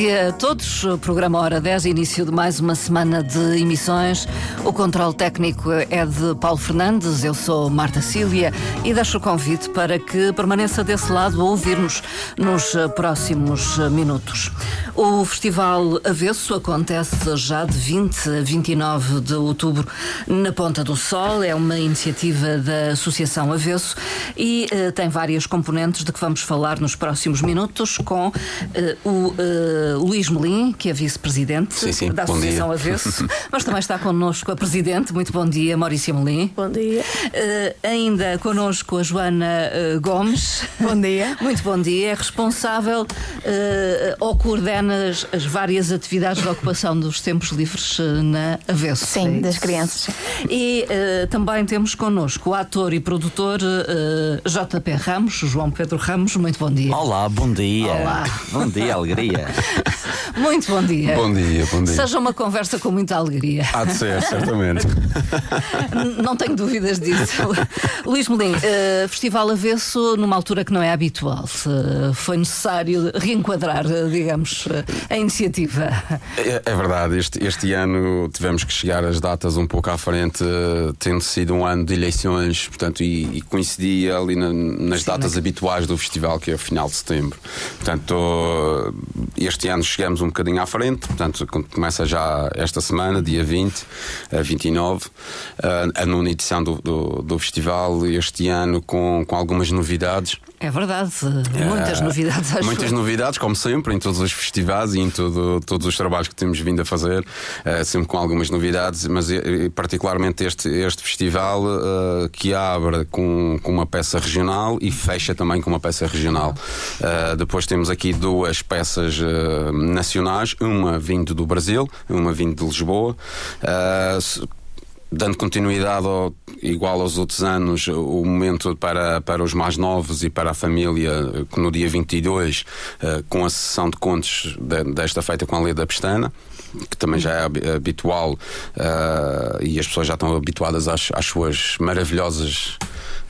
dia a todos. O programa Hora 10, início de mais uma semana de emissões. O controle técnico é de Paulo Fernandes, eu sou Marta Cília e deixo o convite para que permaneça desse lado a ouvir-nos nos próximos minutos. O Festival Avesso acontece já de 20 a 29 de outubro na Ponta do Sol. É uma iniciativa da Associação Avesso e uh, tem várias componentes de que vamos falar nos próximos minutos com uh, o uh, Luís Melim, que é vice-presidente da Associação. Avesso, mas também está connosco a presidente. Muito bom dia, Maurícia Melim. Bom dia. Uh, ainda connosco a Joana uh, Gomes. Bom dia. Muito bom dia. É responsável ou coordena as, as, várias atividades de ocupação dos tempos livres na Avesso. Sim, é das crianças. E também temos connosco o ator e produtor JP Ramos, João Pedro Ramos. Muito bom dia. Olá, bom dia. Olá. Bom dia, alegria. Muito bom dia. Bom dia, bom dia. Seja uma conversa com muita alegria. Há de ser, certamente. não tenho dúvidas disso. Luís Melim, uh, Festival Avesso, numa altura que não é habitual, uh, foi necessário reenquadrar, uh, digamos, a iniciativa. É, é verdade, este, este, ano tivemos que chegar as datas um pouco à frente, tendo sido um ano de eleições, portanto, e, e coincidia ali na, nas Sim, datas habituais do festival, que é o final de setembro. Portanto, este ano chegamos um bocadinho à frente, portanto, começa já esta semana, dia 20 a 29, a nona edição do, do, do festival, este ano com, com algumas novidades. É verdade, muitas uh, novidades. Acho muitas novidades, como sempre, em todos os festivais e em todo, todos os trabalhos que temos vindo a fazer, uh, sempre com algumas novidades, mas uh, particularmente este, este festival eh, que abre com, com uma peça regional e fecha também com uma peça regional. depois temos aqui duas peças nacionais, uma vindo do Brasil, uma vindo de Lisboa dando continuidade ao, igual aos outros anos, o momento para, para os mais novos e para a família, que no dia 22, uh, com a sessão de contos de, desta feita com a Lei da Pestana, que também já é habitual uh, e as pessoas já estão habituadas às, às suas maravilhosas.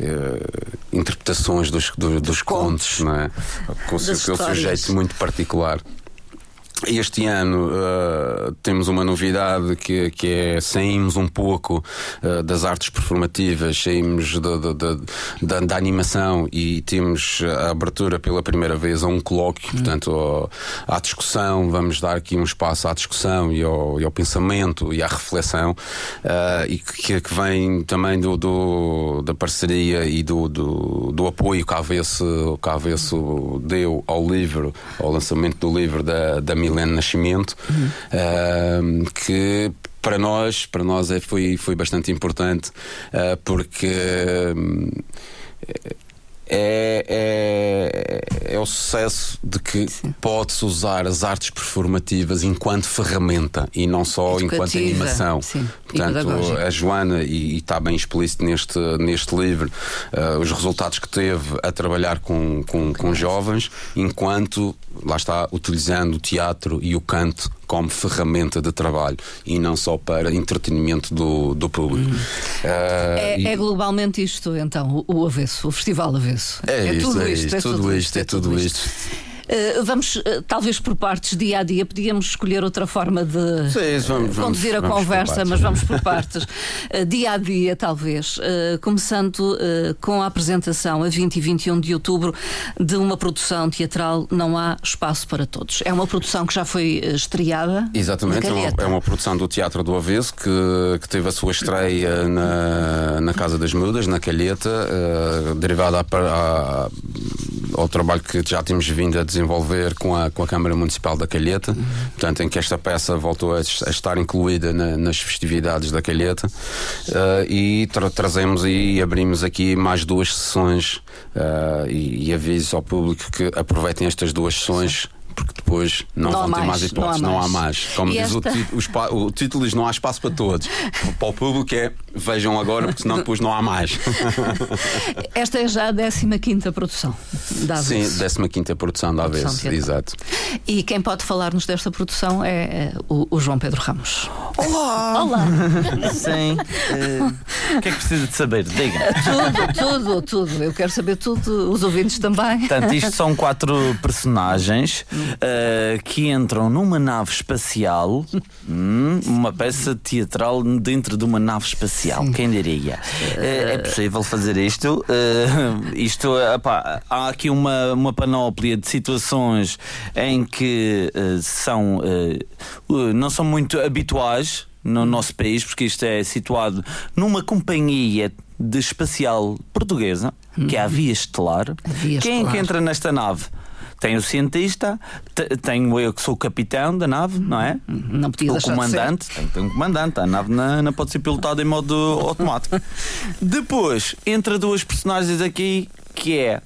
Uh, interpretações dos, do, dos contos, não é? com o seu sujeito muito particular. Este ano uh, temos uma novidade que, que é saímos um pouco uh, das artes performativas, saímos da, da, animação e temos a abertura pela primeira vez a um colóquio, hum. portanto, à discussão. Vamos dar aqui um espaço à discussão e ao, e ao pensamento e à reflexão, uh, e que, que, vem também do, do, da parceria e do, do, do apoio que a Avesso, que a Avesso deu ao livro, ao lançamento do livro da, da Milene Nascimento, uhum. uh, que para nós, para nós é, foi, foi bastante importante, uh, porque uh, é, é, é, o sucesso de que pode-se usar as artes performativas enquanto ferramenta e não só Educativa. enquanto animação. Sim. Portanto, a Joana, e, está bem explícito neste, neste livro, uh, os resultados que teve a trabalhar com, com, com jovens, enquanto, lá está, utilizando o teatro e o canto como ferramenta de trabalho e não só para entretenimento do, do público. Uhum. Uh, é, e... é, globalmente isto, então, o, o avesso, o festival avesso. É, é, tudo, é isto, é tudo isto, é tudo isto. Uh, vamos, uh, talvez por partes, dia a dia, podíamos escolher outra forma de Sim, vamos, conduzir vamos, a conversa, mas vamos por partes. Uh, dia a dia, talvez. começando com a apresentação a 20 e 21 de outubro de uma produção teatral Não Há Espaço para Todos. É uma produção que já foi estreada. Exatamente, é uma, é uma, produção do Teatro do Avesso que, que teve a sua estreia na, na Casa das Mudas, na Calheta, derivada a, a, ao trabalho que já temos vindo a desenvolver desenvolver com a, com a Câmara Municipal da Calheta, uhum. portanto, em que esta peça voltou a, a estar incluída na, nas festividades da Calheta uh, e tra trazemos e abrimos aqui mais duas sessões uh, e, e aviso ao público que aproveitem estas duas sessões porque depois não, não vão ter mais hipóteses, não há mais. Não há mais. Como e diz esta... o, o, título, diz não há espaço para todos. para o público é vejam agora, porque senão depois não há mais. Esta é já a 15 produção da AVES. Sim, 15 produção da AVES, exato. E quem pode falar-nos desta produção é, é o, o, João Pedro Ramos. Olá! Olá! Sim. Uh, o que é que precisa de saber? Diga. Tudo, tudo, tudo. Eu quero saber tudo, os ouvintes também. Portanto, isto são quatro personagens. Uh, que entram numa nave espacial, hum, uma peça teatral dentro de uma nave espacial. Sim. Quem diria? Uh, é possível fazer isto? Uh, isto epá, há aqui uma, uma panóplia de situações em que são não são muito habituais no nosso país, porque isto é situado numa companhia de espacial portuguesa, que é a Via Estelar. A Via Quem é que entra nesta nave? Tem o cientista, tenho eu que sou o capitão da nave, não é? Não podia O comandante, tem, tem um comandante, a nave não, não pode ser pilotada em modo automático. Depois, entra duas personagens aqui que é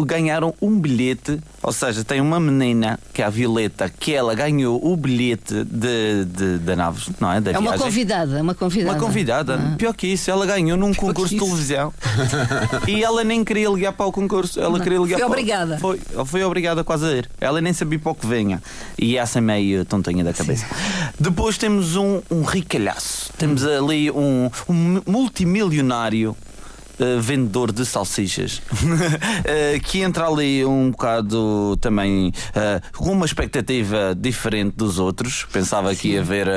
ganharam um bilhete, ou seja, tem uma menina que é a Violeta, que ela ganhou o bilhete de, de, da nave, não é? Da é uma convidada, uma convidada. Uma convidada. Ah. Pior que isso, ela ganhou num Pior concurso de televisão e ela nem queria ligar para o concurso. Ela não. queria ligar foi para obrigada. Foi, foi obrigada quase a ir. Ela nem sabia para o que venha. E essa é meio tontinha da cabeça. Sim. Depois temos um, um ricalhaço. Temos ali um, um multimilionário uh, vendedor de salsichas, uh, que entra ali um bocado também uh, com uma expectativa diferente dos outros. Pensava Sim. que ia ver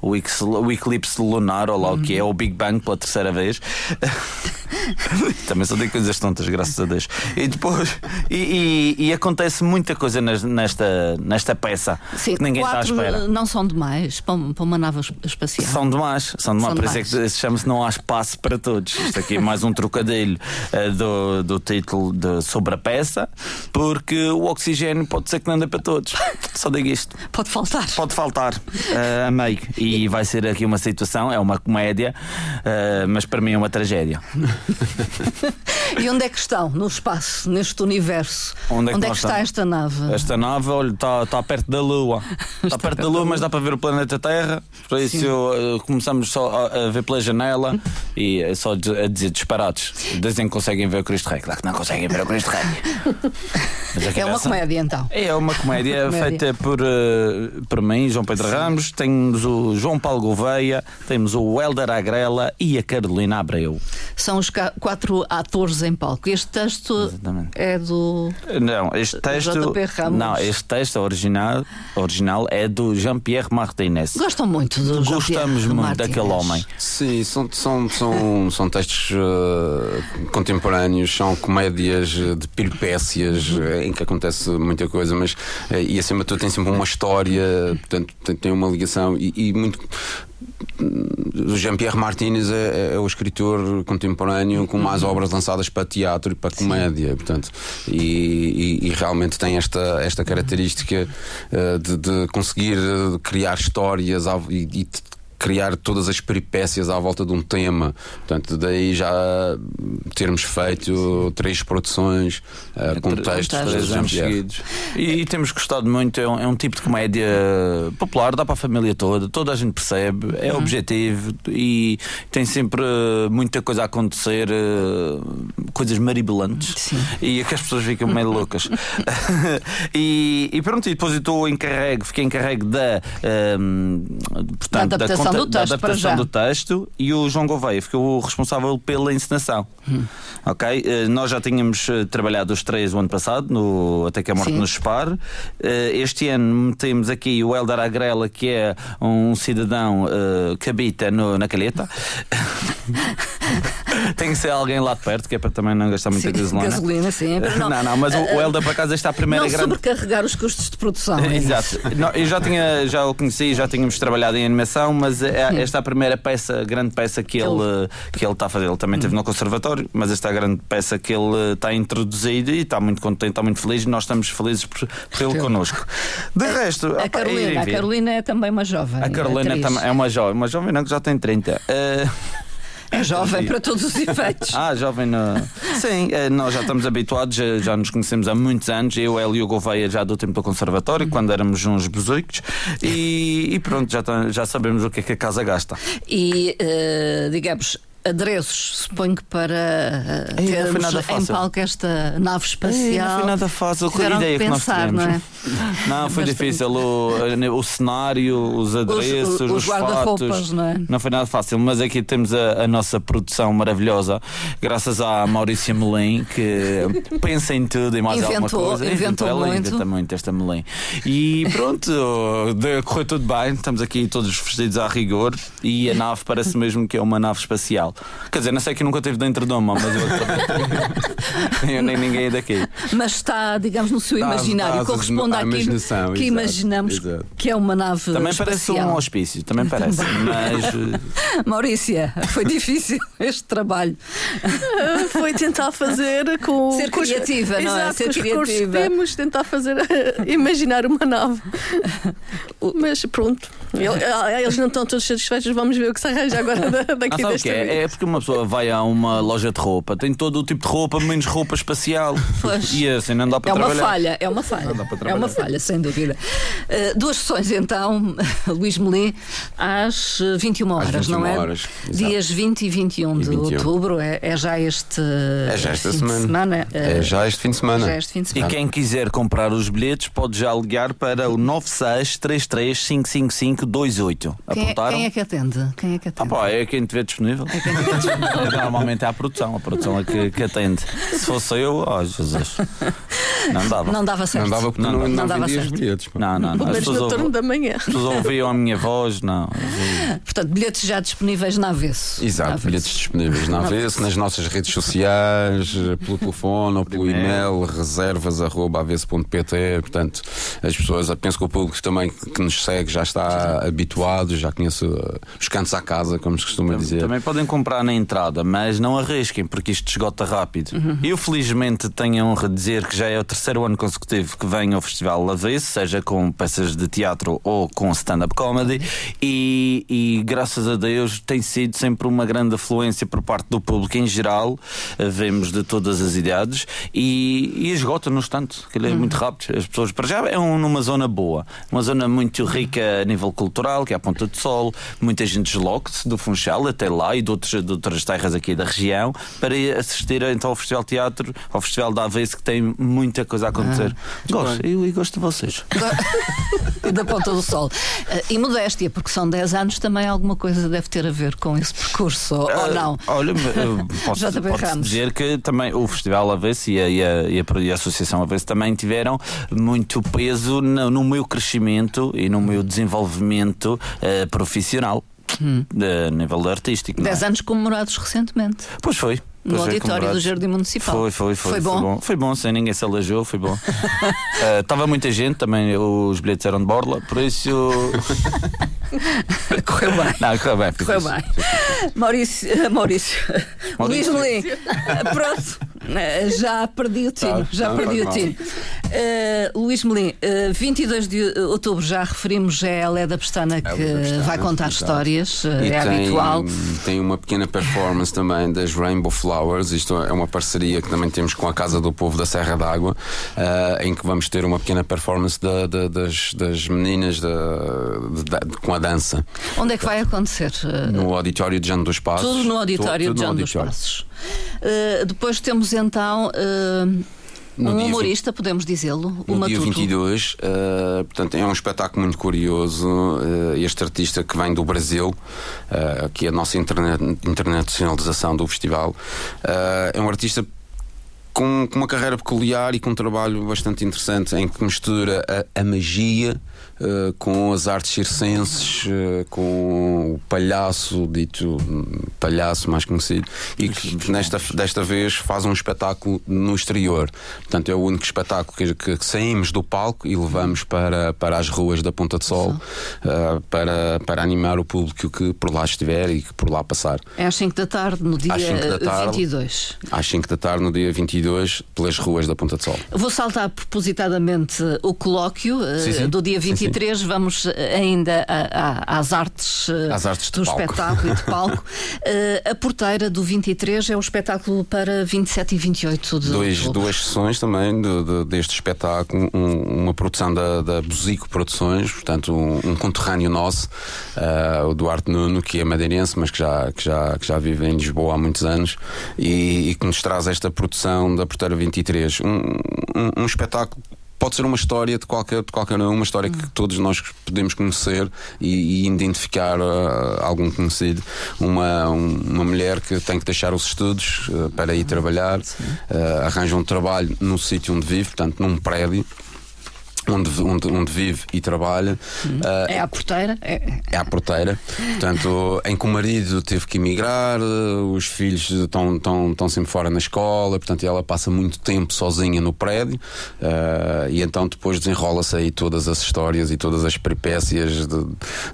o, o, eclipse lunar, ou lá uhum. o que é, o Big Bang pela terceira vez. Também só tem coisas tontas, graças a Deus. E depois, e, e, e acontece muita coisa nesta, nesta peça Sim, que ninguém está à espera. Não são demais para, uma nave espacial. São demais, são demais. São Por demais. isso é que se chama-se Não Há Espaço para Todos. Isto aqui é mais um trocadilho uh, do, do título de, sobre a peça, porque o oxigênio pode ser que não anda para todos. Só digo isto. Pode faltar. Pode faltar uh, a meio. E vai ser aqui uma situação, é uma comédia, uh, mas para mim é uma tragédia. e onde é que estão no espaço, neste universo? Onde é que, onde é que está esta nave? Esta nave, olha, está, está perto da Lua. Está, perto da Lua, mas dá para ver o planeta Terra. Por isso uh, começamos só a, a, ver pela janela e é só a dizer disparados. Dizem que conseguem ver o Cristo Rei. Claro que não conseguem ver o Cristo Rei. é uma comédia então. É uma comédia, comédia. feita por, uh, por mim, João Pedro Sim. Ramos. Temos o João Paulo Gouveia, temos o Helder Agrela e a Carolina Abreu. São os quatro atores em palco. Este texto Exatamente. é do. Não, este texto. JP Ramos. Não, este texto original, original é do Jean-Pierre Martinez. Gostam muito do Gostamos muito Martinez. daquele homem. Sim, são, são, são, são textos uh, contemporâneos, são comédias de peripécias uh, em que acontece muita coisa, mas uh, e acima de tudo tem sempre uma história, portanto tem, uma ligação e, e muito o Jean-Pierre Martinez é, é, é, o escritor contemporâneo com mais uhum. obras lançadas para teatro e para comédia, Sim. portanto, e, e, e, realmente tem esta, esta característica uh, de, de, conseguir criar histórias e, e criar todas as peripécias à volta de um tema. Portanto, daí já termos feito três produções uh, com textos três anos seguidos. E, e, temos gostado muito, é um, é um, tipo de comédia popular, dá para a família toda, toda a gente percebe, é uhum. objetivo e tem sempre muita coisa a acontecer, uh, coisas maribolantes Sim. e é que as pessoas ficam meio loucas. e, e, pronto, e depois eu estou encarregue, fiquei encarregue da, um, portanto, da adaptação do texto, da adaptação do texto e o João Gouveia ficou responsável pela encenação. Hum. Ok? Uh, nós já tínhamos uh, trabalhado os três o ano passado, no Até que a Morte Sim. nos Separe. Uh, este ano metemos aqui o Eldar Agrela, que é um cidadão que habita no, na Calheta. Tem que ser alguém lá de perto, que é para também não gastar muita sim, gasolina. Gasolina, sim. Não, não, não mas o, o Elda, por acaso, está a primeira não grande. sobrecarregar os custos de produção. É Exato. Não, eu já, tinha, já o conheci, já tínhamos trabalhado em animação, mas é, esta é a primeira peça, grande peça que ele, que ele está a fazer. Ele também esteve no Conservatório, mas esta é a grande peça que ele está a introduzir e está muito contente, está muito feliz. Nós estamos felizes por, por ele connosco. De resto, a, Carolina, a Carolina é também uma jovem. A Carolina é uma jovem, uma jovem não que já tem 30. Uh, é jovem para todos os efeitos. ah, jovem. No... Sim, eh, nós já estamos habituados, já, já, nos conhecemos há muitos anos. Eu, ele e o Gouveia já do tempo do conservatório, quando éramos uns bezuicos. E, e pronto, já, já sabemos o que é que a casa gasta. E, uh, digamos, adereços, suponho que para uh, Ei, não foi termos em palco esta nave espacial. Ei, não foi nada fácil a Tiveram ideia que que nós pensar, tivemos. não é? Não, foi difícil. O, o cenário, os adereços, os os, guarda-roupas, fatos. não é? Não foi nada fácil, mas aqui temos a, a nossa produção maravilhosa, graças à Maurícia Melim, que pensa em tudo e mais Inventou, alguma coisa. inventou ela muito. inventa muito esta Melim. E pronto, de- correu tudo bem, estamos aqui todos vestidos à rigor e a nave parece mesmo que é uma nave espacial. Quer dizer, não sei que nunca esteve dentro de uma, mas eu eu nem ninguém é daqui. Mas está, digamos, no seu imaginário, dá corresponde àquilo que exato, imaginamos exato. que é uma nave Também espacial. parece um hospício, também parece. Mas eh, Maurícia, foi difícil este trabalho. Foi tentar fazer com Ser com os- criativa, não é? Exato, Ser criativa. temos, tentar fazer imaginar uma nave. Mas pronto, ah, eles não estão todos satisfeitos, vamos ver o que se arranja agora da- Ah, daqui que vez. é? É porque uma pessoa vai a uma loja de roupa, tem todo o tipo de roupa, menos roupa espacial. Pois. E assim não dá para É uma trabalhar. falha, é uma falha. É uma falha, sem dúvida. Uh, duas sessões então, Luís Melim, às uh, 21 horas, 21 não é? horas. Dias 20 e 21 de 21. outubro, é, é já este É já esta fim semana. de semana. É já este fim de semana. já este fim de E semana. quem quiser comprar os bilhetes pode já ligar para o 963355528. Quem, é, Apontaram? quem é que atende? Quem é que Ah, atende? pá, é quem tiver disponível. Normalmente é a produção, a produção é que, que atende. Se fosse eu, oh Jesus, não dava. Não dava certo. Não dava porque Não, não, não não, dava vendia os certo. bilhetes. pá. Não, não, não. Pelo As menos pessoas, no turno da manhã. as pessoas ouviam a minha voz, não. Portanto, bilhetes já disponíveis na avesso. Na Exato, avesso. bilhetes disponíveis na avesso, nas nossas redes sociais, pelo telefone ou pelo e-mail, reservas.avesso.pt. Portanto, as pessoas, penso que o público também que nos segue já está habituado, já conhece eh, os cantos à casa, como se costuma dizer. Também podem comprar na entrada, mas não arrisquem, porque isto esgota rápido. Eu, felizmente, tenho a honra de dizer que já é o terceiro ano consecutivo que venho ao Festival Avesso, seja com peças de teatro ou com stand-up comedy, e, e, graças a Deus tem sido sempre uma grande afluência por parte do público em geral. Eh, Vemos de todas as idades e, e esgota-nos tanto, que ele é muito rápido. As pessoas, para já, é um- numa zona boa, uma zona muito rica a nível cultural, que é a Ponta do Sol. Muita gente desloca-se do Funchal até lá e de, outros, de outras terras aqui da região para ir assistir então ao Festival Teatro, ao Festival da Avesso, que tem muita coisa a acontecer. gosto, eu, eu gosto de vocês. da Ponta do Sol. Eh, E modéstia, porque são 10 anos, também alguma coisa deve ter a ver com esse percurso, ou, Ah, não? Olha, posso, posso dizer que também o Festival Avesso e a, e a, e a, e a Associação Avesso também tiveram muito peso no, no meu crescimento e no meu desenvolvimento eh, profissional. A nível artístico. é? 10 anos comemorados recentemente. Pois foi. No Pois foi, auditório do. Jardim Municipal. Foi, foi, foi. Foi bom? Foi bom, sem ninguém se alejou, foi bom. Estava muita gente, também os bilhetes eram de borla, por isso. Correu bem. Não, correu bem. Correu isso. bem. Maurício, eh, Maurício, Luís Maurício. Melim, eh, pronto, eh, já perdi o tino, Tá, já não, perdi o faz tino. Eh, Luís Melim, eh, 22 de outubro já referimos, é a Leda Pestana que Leda Pestana, vai contar exato. histórias, eh, E é tem, habitual. tem uma pequena performance também das Rainbow Flowers. Isto é uma parceria que também temos com a Casa do Povo da Serra d'Água, ah, em que vamos ter uma pequena performance da- da- das, das meninas da- com a dança Onde é que vai acontecer? Eh, no auditório de Jano dos Passos. Tudo no auditório Tudo de no João dos. Passos. Uh, depois temos então uh, No um humorista, podemos dizê-lo, No uma dia 22, uh, portanto, é um espetáculo muito curioso. uh, este artista que vem do Brasil, uh, que é a nossa interna- internacionalização do festival, uh, é um artista com, com uma carreira peculiar e com um trabalho bastante interessante em que mistura a, a magia uh, com as artes circenses, uh, com o palhaço, dito palhaço mais conhecido, e que nesta, desta vez faz um espetáculo no exterior. Portanto, é o único espetáculo que, que, que saímos do palco e levamos para, para as ruas da Ponta de Sol uh, para, para animar o público que por lá estiver e que por lá passar. É às 5 da tarde, no dia Às cinco da tarde. 22. Às 5 da tarde, no dia 22, 22 pelas ruas da Ponta de Sol. Vou saltar propositadamente o colóquio sim, sim. do dia 23. Sim, Vamos ainda a, a, às artes, às artes do palco. espetáculo e de palco. a porteira do 23 é o espetáculo para 27 e 28 de Dois, Duas sessões também de, de, deste espetáculo, um, uma produção da, da Buzico Produções, portanto, um, um conterrâneo nosso, uh, o Duarte Nuno, que é madeirense, mas que já, que, já, que já vive em Lisboa há muitos anos e, e que nos traz esta produção da Porteira 23. Um, um, um espetáculo pode ser uma história de qualquer, de qualquer um, uma história que todos nós podemos conhecer e, e identificar uh, algum conhecido. Uma, um, uma mulher que tem que deixar os estudos uh, para ir trabalhar, uh, arranja um trabalho no sítio onde vive, portanto, num prédio onde, onde, onde vive e trabalha. Uh, é à porteira? É... é à porteira. Portanto, em que o marido teve que emigrar, os filhos estão, estão, estão sempre fora na escola, portanto, ela passa muito tempo sozinha no prédio uh, e então depois desenrola-se aí todas as histórias e todas as peripécias de,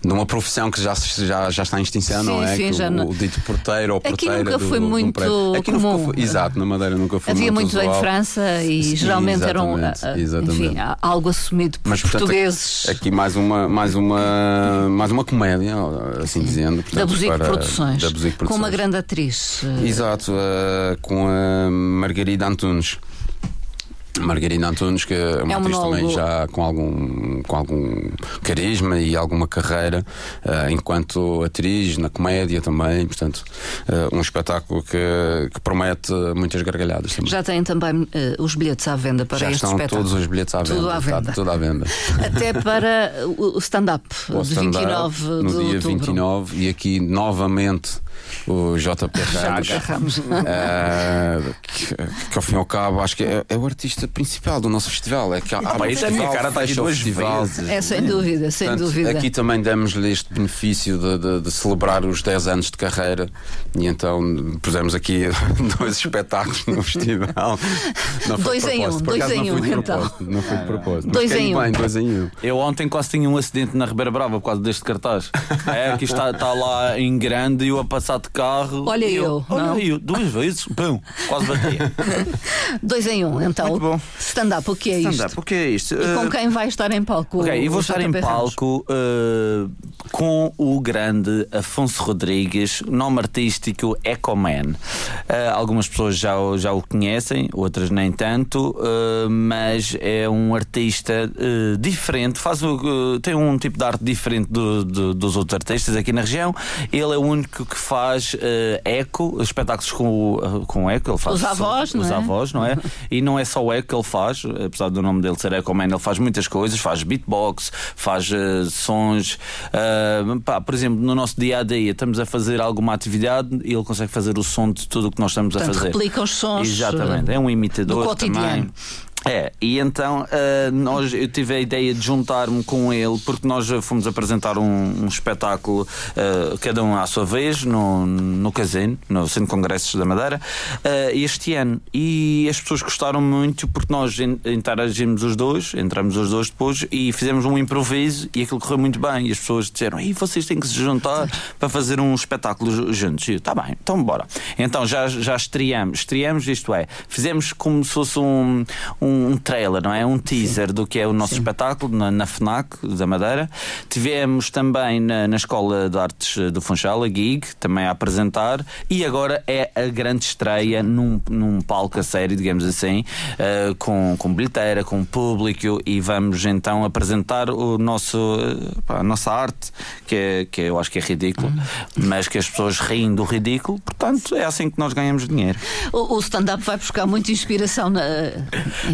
de, uma profissão que já, já, já está em extinção, sim, não é? Sim, que o, o, dito porteiro ou Aqui porteira. nunca do, foi do, muito do Aqui comum. Nunca foi, exato, na Madeira nunca foi Havia muito muito usual. em França e Sim, geralmente eram exatamente, exatamente. Enfim, algo assumido por Mas, portanto, portugueses. Aqui mais uma, mais uma, mais uma comédia, assim dizendo. Portanto, da Buzico Produções. Buzico Com uma Produções. grande atriz. eh, Exato, eh, com a Margarida Antunes. Margarida Antunes, que é uma É um atriz também já com algum, com algum carisma e alguma carreira, eh, enquanto atriz, na comédia também, portanto, eh, um espetáculo que, que promete muitas gargalhadas também. Já têm também eh, os bilhetes à venda para Já este estão espetáculo. todos os bilhetes à venda. Tudo à está venda. tudo à venda. Até para o stand-up de stand-up 29 no de dia outubro. 29 e aqui novamente o JP Ramos, agarramos. eh, que, que ao fim e ao cabo acho que é, é o artista principal do nosso festival. É que há, isso é a minha cara, está o duas festival. vezes. É sem dúvida, sem Portanto, dúvida. Aqui também damos-lhe este benefício de, de- de celebrar os 10 anos de carreira e então pusemos aqui dois espetáculos no festival. Não foi Dois em um, dois acaso em não foi um, de então. propósito, Não foi de propósito. Dois em um. bem, dois em um. Eu ontem quase tinha um acidente na Ribeira Brava por causa deste cartaz. É que está, está lá em grande e eu a passar de carro. Olha e eu, Olha não? eu, duas vezes, pum, quase batia. Dois em um, então. Muito bom. Stand-up, o que é isto? Stand-up, o que é isto? E com Uh, quem vai estar em palco? Ok, o- e vou estar em palco uh, com o grande Afonso Rodrigues, nome artístico Ecoman. Uh, algumas pessoas já, o- já o conhecem, outras nem tanto, uh, mas é um artista uh, diferente, faz, uh, tem um tipo de arte diferente do- do- dos outros artistas aqui na região. Ele é o único que faz uh, eco, espetáculos com, o- com eco. Ele faz Os avós, os não é? avós, não é? E não é só o eco que ele faz, apesar do nome dele ser Ecoman, ele faz muitas coisas, faz beatbox, faz eh, sons. ah, pá, por exemplo, no nosso dia a dia estamos a fazer alguma atividade e ele consegue fazer o som de tudo o que nós estamos a Portanto, fazer. replica os sons. Exatamente, eh, é um imitador também. É, e então ah, nós, eu tive a ideia de juntar-me com ele porque nós ah, fomos apresentar um, um espetáculo, ah, cada um à sua vez, no, no Casino, no Centro de Congressos da Madeira, ah, este ano. E as pessoas gostaram muito porque nós in- interagimos os dois, entramos os dois depois e fizemos um improviso e aquilo correu muito bem. E as pessoas disseram: "Ei, vocês têm que se juntar para fazer um espetáculo ju- juntos. E eu, tá bem, então bora. Então já, já estreamos, estreamos, isto é, fizemos como se fosse um, um trailer, não é? Um teaser do que é o nosso espetáculo na, na FNAC da Madeira. Tivemos também na, na Escola de Artes do Funchal, a GIG, também a apresentar. E agora é a grande estreia num, num palco a sério, digamos assim, eh, com, com bilheteira, com público. E vamos então apresentar o nosso, eh, a nossa arte, que, é, que eu acho que é ridículo, mas que as pessoas riem do ridículo. Portanto, é assim que nós ganhamos dinheiro. O, o stand-up vai buscar muita inspiração na,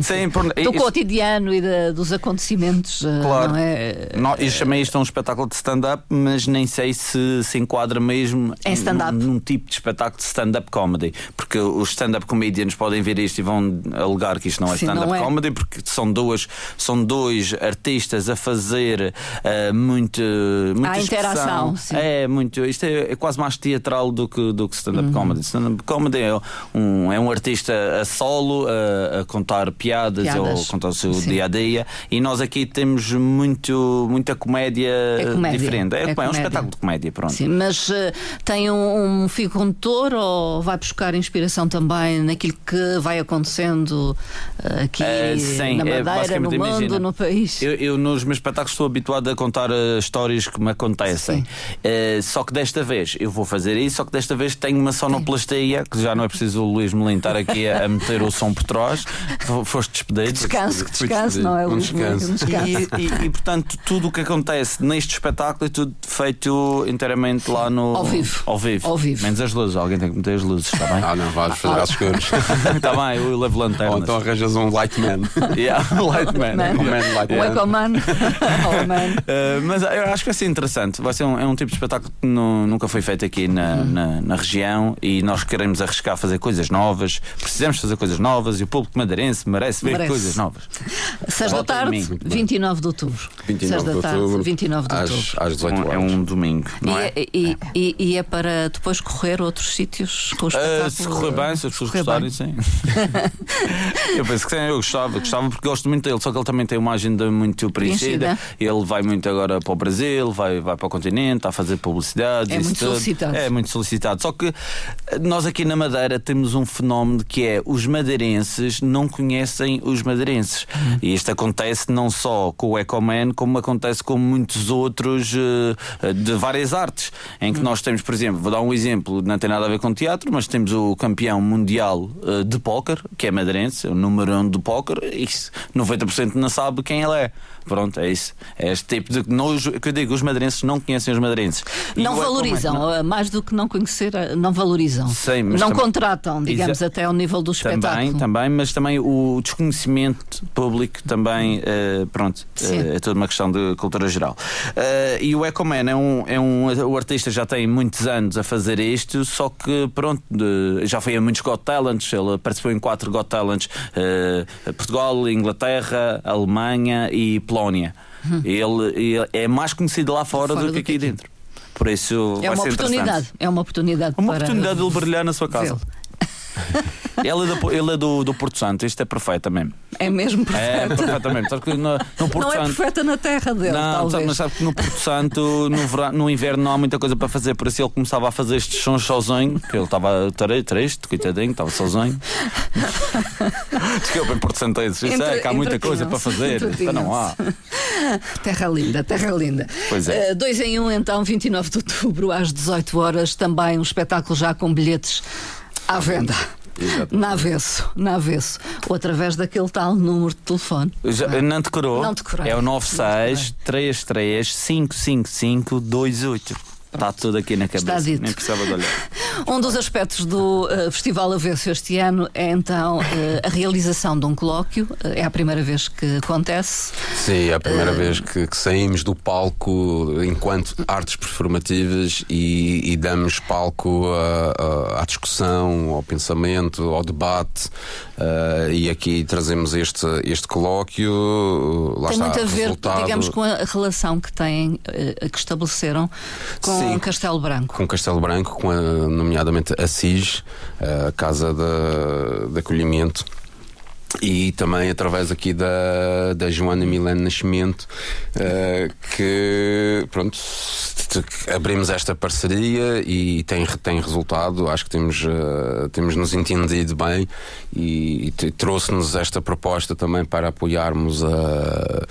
Sim, por- do isso- cotidiano e da- dos acontecimentos. eh, Claro. Não é? Não, eu chamei isto um espetáculo de stand-up, mas nem sei se se enquadra mesmo Em stand-up. num, num tipo de espetáculo de stand-up comedy. Porque os stand-up comedians podem ver isto e vão alegar que isto não é stand-up é. comedy, porque são, duas, são dois artistas a fazer eh, muito. muita Há interação, expressão. sim. É muito. Isto é, é quase mais teatral do que, do que Uhum. stand-up comedy. Stand-up comedy é um, é um artista a solo, a, a contar piadas piadas, Piadas. conta o seu Sim. dia a dia. E nós aqui temos muito, muita comédia, É comédia. diferente. É, É é um comédia. espetáculo de comédia, pronto. Sim, mas eh, tem um, um fio condutor ou vai buscar inspiração também naquilo que vai acontecendo eh, aqui Eh, sim, na é, Madeira, no basicamente, mundo, imagina. no país? Eu, eu nos meus espetáculos estou habituado a contar histórias que me acontecem. Só que desta vez eu vou fazer isso, só que desta vez tenho uma sonoplastia, que já não é preciso o Luís Melim estar aqui a, a meter o som por trás. F- Foste despedido. Descanso, que descanso, não é? Um descanso. Um descanso. E, e- e, portanto, tudo o que acontece neste espetáculo é tudo feito inteiramente lá no. Ao vivo. Ao vivo. Ao vivo. Menos as luzes, alguém tem que meter as luzes, está bem? Ah, não, vais fazer às escuras. Está bem, eu levo Ou lanternas. então arranjas um light man. Yeah, light man. Man. Um man light O man. Ecoman. Man. Uh, mas eu acho que vai ser interessante. Vai ser um, é um tipo de espetáculo que nu- nunca foi feito aqui na, na, na região e nós queremos arriscar fazer coisas novas. Precisamos fazer coisas novas e o público madeirense merece ver Merece. coisas novas. 6 da tarde, mim. 29 de outubro. 29 6 de da tarde, outubro. 29 de às, outubro. às 18 Um- horas. é um domingo, não e, é? é, e, e- e é para depois correr outros sítios com o Uh, espetáculo? se correr bem, se as pessoas gostarem, bem. sim. eu penso que sim, eu gostava, gostava porque gosto muito dele, só que ele também tem uma agenda muito preenchida. Ele vai muito agora para o Brasil, vai, vai para o continente, está a fazer publicidade. É muito tudo. solicitado. É muito solicitado. Só que nós aqui na Madeira temos um fenómeno que é os madeirenses não conhecem os madeirenses. Uhum. E isto acontece não só com o Ecoman, como acontece com muitos outros eh, de várias artes. Em Uhum. que nós temos, por exemplo, vou dar um exemplo, não tem nada a ver com teatro, mas temos o campeão mundial eh, de póquer, que é madeirense, é o número um do póquer, e isso, 90% não sabe quem ele é. Pronto, é isso. É este tipo de. Não, que eu digo, os madeirenses não conhecem os madeirenses. Não valorizam, não- eh, mais do que não conhecer, não valorizam. Sim, não também- contratam, digamos, Exa- até ao nível do espetáculo. Também, também, mas também o desconhecimento público também, eh, pronto, eh, é toda uma questão de cultura geral. Eh, e o Ecoman é um, é um. O artista já tem muitos anos a fazer isto, só que, pronto, de- já foi a muitos Got Talents, ele participou em quatro Got Talents: Portugal, Inglaterra, Alemanha e Polónia. Ele, ele é mais conhecido lá fora, Uhum. Fora do que do que aqui aqui. dentro. Por isso, É uma oportunidade, é uma oportunidade Uma para oportunidade de ele brilhar na sua casa. é, do, ele é do, do Porto Santo, isto é perfeito mesmo. É mesmo É, perfeito. perfeitamente. Sabe que no, no Porto não é Santo. perfeita na terra dele, não, sabe, talvez. mas sabe que no Porto Santo, no, verão, no inverno, não há muita coisa para fazer, por isso ele começava a fazer estes sons sozinho, que ele estava triste, coitadinho, estava sozinho. Desculpa, em Porto Santo é isso, é que há muita coisa para fazer, então não há. Terra linda, terra linda. Pois é. Eh, dois em um, então, 29 de outubro, às 18 horas, também um espetáculo já com bilhetes à venda. Exato. Na avesso, na avesso. Ou através daquele tal número de telefone. Já, não decorou? Não decorei. É o 96 33 555 28. Está tudo aqui na cabeça. Está dito. Nem precisava de olhar. Um dos aspectos do eh, Festival Avesso este ano é então eh, a realização de um colóquio. Eh, é a primeira vez que acontece. Sim, é a primeira vez que, que saímos do palco enquanto artes performativas e, e damos palco a- a- à discussão, ao pensamento, ao debate. e aqui trazemos este, este colóquio. Lá Tem está, muito a ver, resultado digamos, com a relação que têm, que estabeleceram com Sim. Castelo Branco. com Castelo Branco, com a, nomeadamente a CIS, a Casa de, de Acolhimento. E também através aqui da, da Joana Milene Nascimento, eh, que pronto, abrimos esta parceria e tem, tem resultado. Acho que temos, eh, temos nos entendido bem e, t- trouxe-nos esta proposta também para apoiarmos a,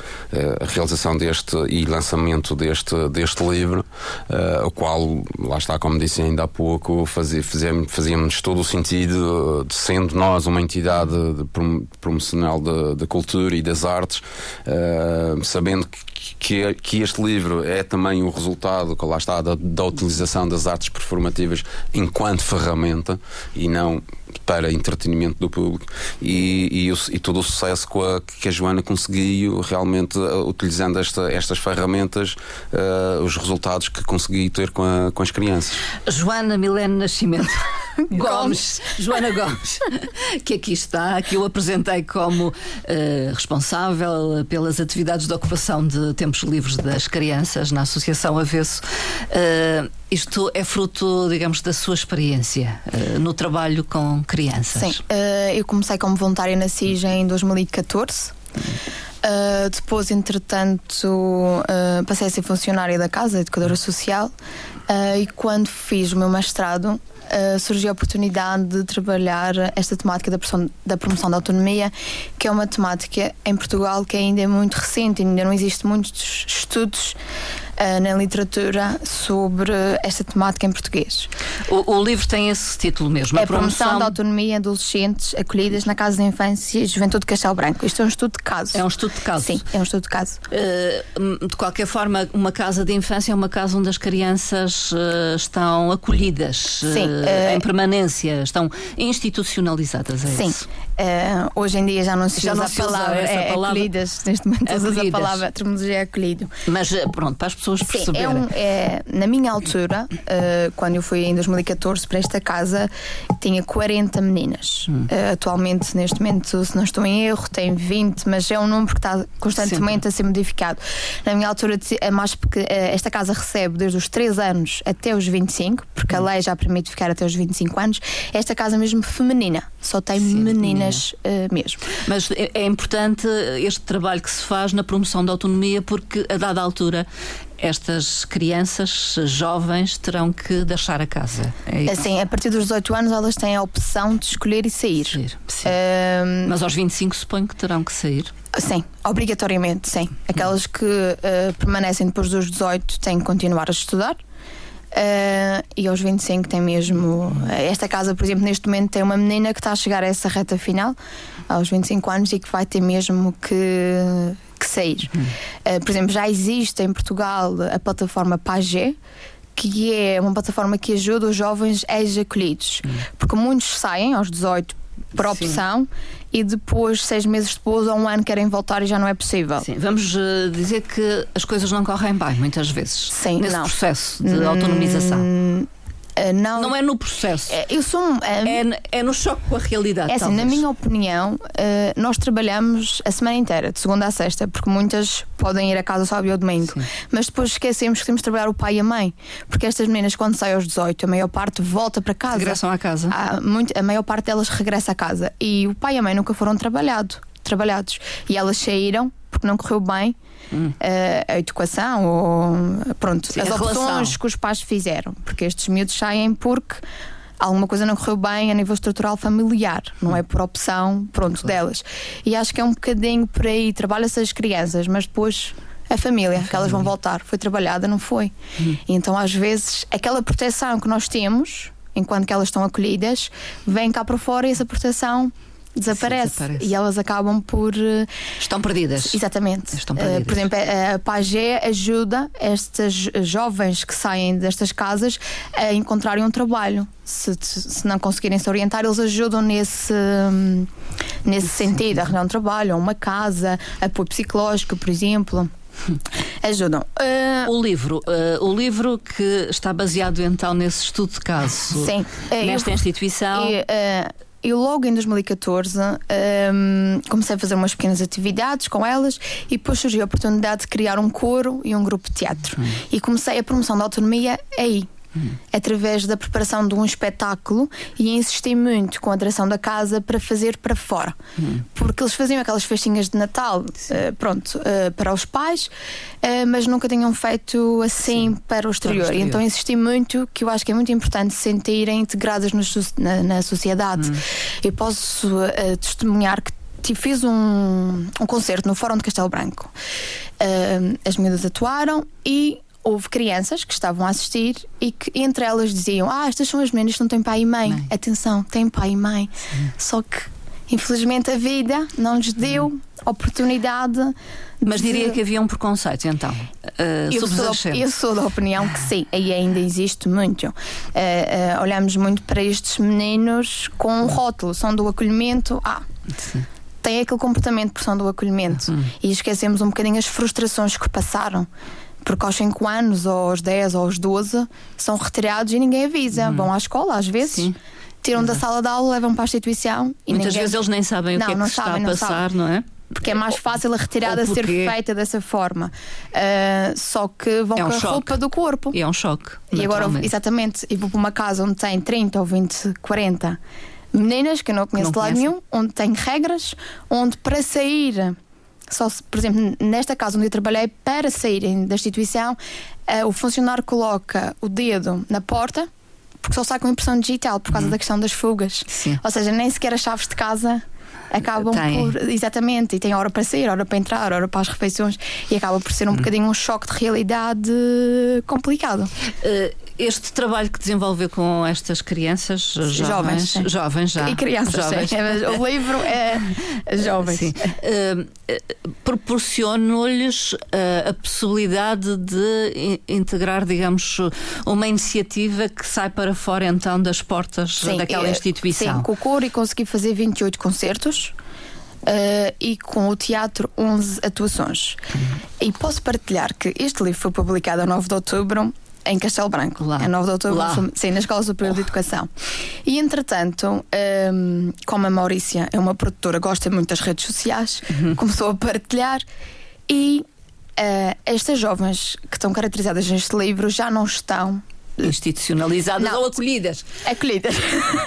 a realização deste e lançamento deste, deste livro, eh, o qual, lá está, como disse ainda há pouco, fazia, fazíamos, fazíamos todo o sentido, de sendo nós uma entidade de prom- promocional da da cultura e das artes, eh, sabendo que, que, que este livro é também o resultado, que lá está, da, da utilização das artes performativas enquanto ferramenta e não para entretenimento do público e, e, o- e todo o sucesso com a- que a Joana conseguiu realmente eh, utilizando esta, estas ferramentas eh, os resultados que consegui ter com, a- com as crianças Joana Milene Nascimento. Gomes, Joana Gomes, que aqui está, que eu apresentei como uh, responsável pelas atividades de ocupação de tempos livres das crianças na Associação Avesso. Uh, isto é fruto, digamos, da sua experiência uh, no trabalho com crianças? Sim, eu comecei como voluntária na CIJ em 2014. Uh, depois, entretanto, uh, passei a ser funcionária da casa, educadora social, uh, e quando fiz o meu mestrado, surgiu a oportunidade de trabalhar esta temática da, da promoção da autonomia, que é uma temática em Portugal que ainda é muito recente, ainda não existe muitos estudos uh, na literatura sobre esta temática em português. O, o livro tem esse título mesmo: é a promoção, promoção da autonomia adolescentes acolhidas na Casa de Infância e Juventude de Castelo Branco. Isto é um estudo de caso. É um estudo de caso. Sim, é um estudo de caso. Uh, de qualquer forma, uma casa de infância é uma casa onde as crianças uh, estão acolhidas Sim, em permanência, estão institucionalizadas. É Sim. Isso? Hoje em dia já não se já usa não a palavra, essa é, palavra. acolhidas. Neste momento usa a palavra a terminologia é acolhido. Mas pronto, para as pessoas Sim, perceberem. É um, é, na minha altura, uh, quando eu fui em 2014 para esta casa, tinha 40 meninas. Hum. Uh, atualmente, neste momento, se não estou em erro, tem 20, mas é um número que está constantemente Sempre. a ser modificado. Na minha altura, é mais porque uh, esta casa recebe desde os 3 anos até os 25, porque hum. a lei já permite ficar até os 25 anos. Esta casa mesmo feminina, só tem Sim, meninas mesmo. Mas é, é importante este trabalho que se faz na promoção da autonomia, porque a dada altura estas crianças jovens terão que deixar a casa. É assim, a partir dos 18 anos elas têm a opção de escolher e sair. sair um... Mas aos 25 suponho que terão que sair. Sim, obrigatoriamente, sim. Aquelas que uh, permanecem depois dos 18 têm que continuar a estudar. Uh, e aos 25 tem mesmo. Esta casa, por exemplo, neste momento tem uma menina que está a chegar a essa reta final, aos 25 anos, e que vai ter mesmo que, que sair. Uh, por exemplo, já existe em Portugal a plataforma Pagé que é uma plataforma que ajuda os jovens ex-acolhidos. Porque muitos saem aos 18 por opção Sim. e depois, seis meses depois ou um ano, querem voltar e já não é possível. Sim. Vamos uh, dizer que as coisas não correm bem, muitas vezes, Sim, nesse não. processo de autonomização. Hum, não, não é no processo. Uh, eu sou um, uh, é, é, no choque com a realidade. É assim, talvez. na minha opinião, nós trabalhamos a semana inteira, de segunda a sexta, porque muitas podem ir a casa sábado ou domingo. Sim. Mas depois esquecemos que temos de trabalhar o pai e a mãe. Porque estas meninas, quando saem aos 18, a maior parte volta para casa. Regressam à casa. Há muito, a maior parte delas regressa a casa. E o pai e a mãe nunca foram trabalhado, trabalhados. E elas saíram porque não correu bem hum. uh, a educação ou pronto, Sim, as opções relação. que os pais fizeram, porque estes miúdos saem porque alguma coisa não correu bem a nível estrutural familiar, não é por opção, pronto, claro. delas. E acho que é um bocadinho por aí, trabalha-se as crianças, mas depois a família, a que elas vão voltar, foi trabalhada, não foi? Hum. Então, às vezes, aquela proteção que nós temos, enquanto que elas estão acolhidas, vem cá para fora e essa proteção desaparece, desaparece, e elas acabam por. Eh, Estão perdidas. Exatamente. Estão perdidas. Uh, por exemplo, a Pagé ajuda estas jovens que saem destas casas a encontrarem um trabalho. Se, se não conseguirem se orientar, eles ajudam nesse, nesse sentido, a arranjar um trabalho, uma casa, apoio psicológico, por exemplo. Ajudam. Uh, o livro, uh, o livro que está baseado então nesse estudo de caso, Sim, nesta eu, instituição. Eu, uh, eu logo em 2014 um, comecei a fazer umas pequenas atividades com elas e depois surgiu a oportunidade de criar um coro e um grupo de teatro. Hum. E comecei a promoção da autonomia aí através da preparação de um espetáculo e insisti muito com a direção da casa para fazer para fora. Porque eles faziam aquelas festinhas de Natal, uh, pronto, uh, para os pais, uh, mas nunca tinham feito assim Sim. para o exterior. Para o exterior. Então insisti muito, que eu acho que é muito importante se sentirem integradas no, na, na, sociedade. Hum. Eu posso testemunhar que fiz um, um concerto no Fórum de Castelo Branco. Uh, as miúdas atuaram e houve crianças que estavam a assistir e que entre elas diziam: Ah, estas são as meninas que não têm pai e mãe. mãe. Atenção, têm pai e mãe. Sim. Só que, infelizmente, a vida não lhes deu hum. oportunidade. Mas de... diria que havia um preconceito, então. Uh, eu, sou, eu sou da opinião que sim, aí ainda existe muito. Uh, uh, olhamos muito para estes meninos com um rótulo, são do acolhimento. Ah, sim têm aquele comportamento de pressão do acolhimento uhum. e esquecemos um bocadinho as frustrações que passaram porque aos 5 anos, ou aos 10, ou aos 12, são retirados e ninguém avisa. Hum. Vão à escola, às vezes. Sim. tiram da sala de aula, levam para a instituição e Muitas ninguém- vezes eles nem sabem Não, o que é que se está sabem, a não passar, sabem. não é? porque é mais fácil a retirada ser feita dessa forma. Ah, só que vão É um com a choque. roupa do corpo. E é um choque. E agora, exatamente, e vou para uma casa onde tem 30 ou 20, 40 meninas que eu não conheço Não de lado conhecem. nenhum, onde tem regras, onde para sair, só se, por exemplo, nesta casa onde eu trabalhei, para saírem da instituição, eh, o funcionário coloca o dedo na porta. Porque só sai com impressão digital por causa da questão das fugas. Uhum. Sim. Ou seja, nem sequer as chaves de casa acabam Tem. por. Exatamente, e tem hora para sair, hora para entrar, hora para as refeições, e acaba por Uhum. ser um bocadinho um choque de realidade complicado. Eh, Este trabalho que desenvolveu com estas crianças, jovens, Jovens, sim. jovens já. E crianças, jovens. sim. Mas O livro é jovens. Sim. Eh, Proporcionou-lhes eh, a possibilidade de in- integrar, digamos, uma iniciativa que sai para fora então das portas Sim, daquela instituição. Sim, com o coro e consegui fazer 28 concertos. eh, e com o teatro 11 atuações. E posso partilhar que este livro foi publicado a 9 de outubro em Castelo Branco. Lá. A 9 de outubro, Lá. sim, na Escola Superior de Educação. E entretanto, ehm, como a Maurícia é uma produtora, gosta muito das redes sociais, Uhum. começou a partilhar e eh, estas jovens que estão caracterizadas neste livro já não estão Institucionalizadas Não. ou acolhidas. acolhidas.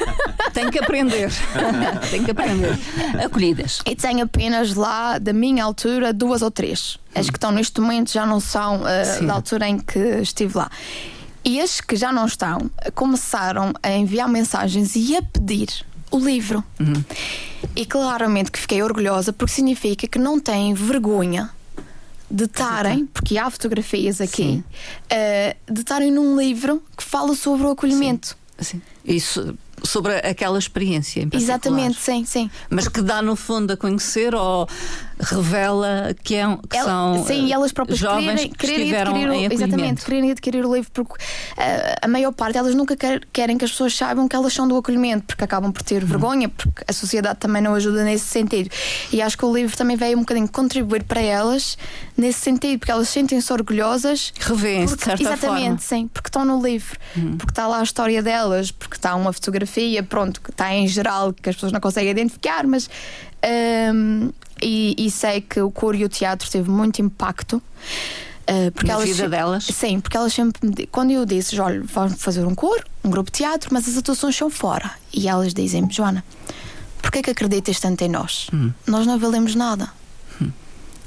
Tem que aprender. Tem que aprender. Acolhidas. E tenho apenas lá, da minha altura, duas ou três. As que estão neste momento já não são uh, da altura em que estive lá. E as que já não estão começaram a enviar mensagens e a pedir o livro. E claramente que fiquei orgulhosa porque significa que não têm vergonha de estarem, porque há fotografias aqui, uh, de estarem num livro que fala sobre o acolhimento. Sim. Isso sobre aquela experiência em particular. Exatamente, sim, sim. Mas que dá no fundo a conhecer ou revela que, é, um- que Ela- são sim, eh, elas próprias jovens quererem, que quererem estiveram adquirir, o- em exatamente, quererem adquirir o livro porque eh, a maior parte elas nunca quer- querem que as pessoas saibam que elas são do acolhimento porque acabam por Uhum. ter vergonha porque a sociedade também não ajuda nesse sentido e acho que o livro também veio um bocadinho contribuir para elas nesse sentido porque elas sentem-se orgulhosas Revêem-se de certa exatamente, forma. Uhum. sim, porque estão no livro, porque está lá a história delas, porque está uma fotografia, pronto, que está em geral que as pessoas não conseguem identificar, mas hum, e, e sei que o coro e o teatro teve muito impacto. uh, porque Na elas vida delas? Sim, porque elas sempre. Quando eu disse, olha, vamos fazer um coro, um grupo de teatro, mas as atuações são fora. E elas dizem-me, Joana, porquê que acreditas tanto em nós? Hum. Nós não valemos nada.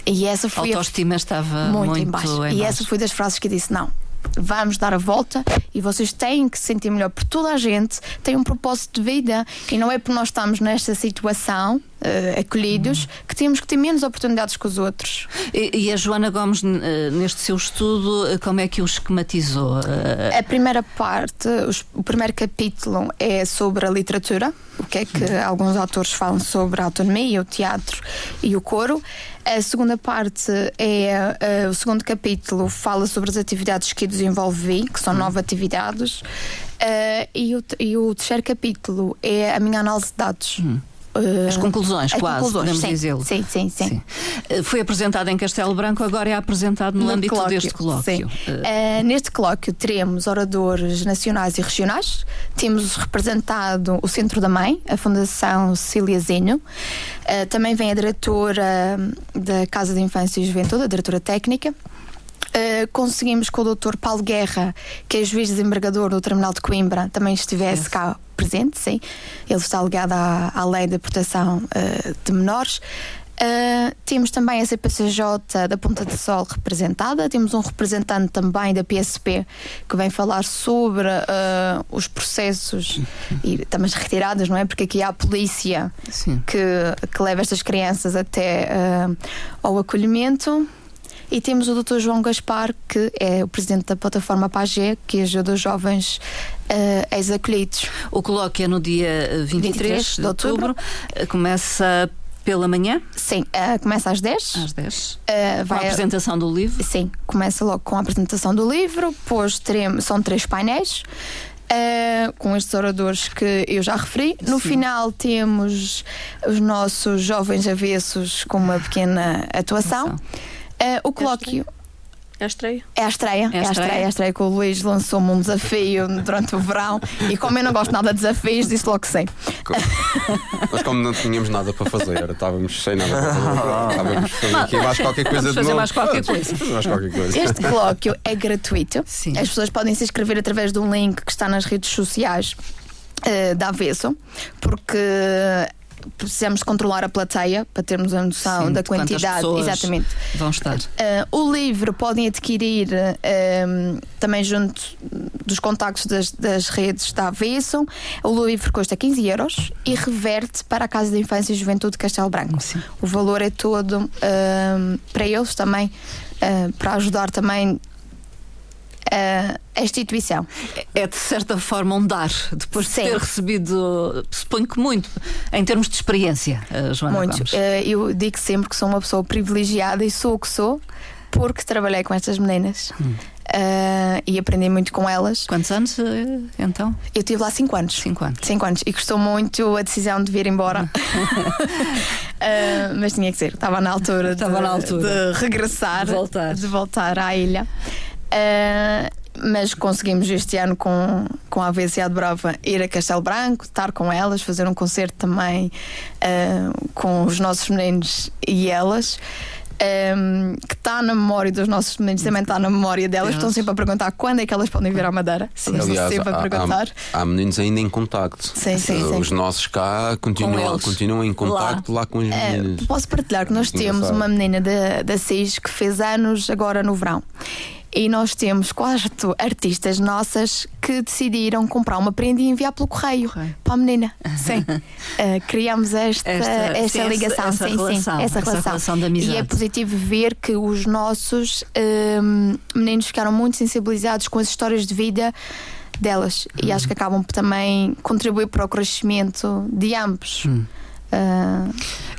E essa A foi a autoestima estava muito, muito, em baixo. E essa foi das frases que eu disse: não. Vamos dar a volta e vocês têm que se sentir melhor por toda a gente, tem um propósito de vida e não é por nós estarmos nesta situação eh, acolhidos que temos que ter menos oportunidades que os outros. E, e a Joana Gomes, eh, neste seu estudo, eh, como é que o esquematizou? A primeira parte, os- o primeiro capítulo é sobre a literatura, o que é que alguns autores falam sobre a autonomia, o teatro e o coro. A segunda parte é eh, o segundo capítulo fala sobre as atividades que desenvolvi, que são nove atividades. Eh, e, o, e o terceiro capítulo é a minha análise de dados. As conclusões, as quase, conclusões, podemos dizê-lo. Sim, sim, sim. Sim. Eh, Foi apresentado em Castelo Branco, agora é apresentado no, âmbito deste colóquio. Sim. Eh, Eh, neste colóquio teremos oradores nacionais e regionais. Temos representado o Centro da Mãe, a Fundação Cecília Zinho. Eh, também vem a diretora hum, da Casa de Infância e Juventude, a diretora técnica. Uh, conseguimos que o Dr. Paulo Guerra, que é juiz desembargador do Tribunal de Coimbra, também estivesse cá presente, sim. Ele está ligado à, à lei de proteção uh, de menores. Uh, temos também a CPCJ da Ponta de Sol representada, temos um representante também da PSP que vem falar sobre uh, os processos e também as retiradas, não é? Porque aqui há a polícia sim. que, que leva estas crianças até uh, ao acolhimento. E temos o Dr. João Gaspar, que é o presidente da plataforma PAG, que ajuda os jovens uh, ex-acolhidos. O colóquio é no dia eh, 23, 23 de de outubro. outubro. Eh, Começa pela manhã, Sim, uh, começa às 10. às 10. uh, Com a vai apresentação do livro. Sim, começa logo com a apresentação do livro, depois teremos, são três painéis. uh, com estes oradores que eu já referi. No Sim. final temos os nossos jovens avessos com uma pequena atuação. Ação. Uh, o colóquio É a estreia. É a estreia, é a estreia, é a estreia que o Luís lançou-me um desafio durante o verão e como eu não gosto nada de desafios, disse logo que sim. Mas como não tínhamos nada para fazer, estávamos sem nada para fazer, estávamos a fazer aqui mais qualquer coisa Vamos de fazer novo. mais qualquer coisa. Fazer mais qualquer coisa. Este colóquio é gratuito. Sim. As pessoas podem se inscrever através de um link que está nas redes sociais eh, da Avesso, porque precisamos controlar a plateia para termos a noção Sim, da quantidade. Exatamente. Vão estar. Eh, o livro podem adquirir eh, também junto dos contactos das, das redes da Avesso. O livro custa 15 euros e reverte para a Casa de Infância e Juventude de Castelo Branco. Sim. O valor é todo eh, para eles também, eh, para ajudar também eh, a instituição. É de certa forma um dar, depois de Sim. ter recebido, suponho que muito, em termos de experiência, eh, Joana Muito. Eh, eu digo sempre que sou uma pessoa privilegiada e sou o que sou porque trabalhei com estas meninas. Hum. Eh, e aprendi muito com elas. Quantos anos então? Eu tive lá 5 anos. Cinco anos. Cinco anos. E custou muito a decisão de vir embora. Uh, mas tinha que ser. Estava na altura, de, Estava na altura. de regressar, De voltar. de voltar à ilha. Uh, mas conseguimos este ano com, com a AVCA de Brava ir a Castelo Branco, estar com elas, fazer um concerto também uh, com os nossos meninos e elas. um, que está na memória dos nossos meninos, também está na memória delas. Estão sempre a perguntar quando é que elas podem vir à Madeira. Sim, Aliás, sempre a perguntar. há, há meninos ainda em contacto. Sim, sim, Uh, sim. Os nossos cá continuam, continuam em contacto lá, com os É, meninos. posso partilhar que nós temos Engraçado. uma menina da, da CIS que fez anos agora no verão. E nós temos quatro artistas nossas que decidiram comprar uma prenda e enviar pelo correio, para a menina. Sim. Uh, criamos esta, Esta- esta, sim, ligação, essa sim, relação, sim, essa, essa relação. relação de amizade. E é positivo ver que os nossos um, meninos ficaram muito sensibilizados com as histórias de vida delas Uhum. e acho que acabam por também contribuir para o crescimento de ambos. Hum. Uh,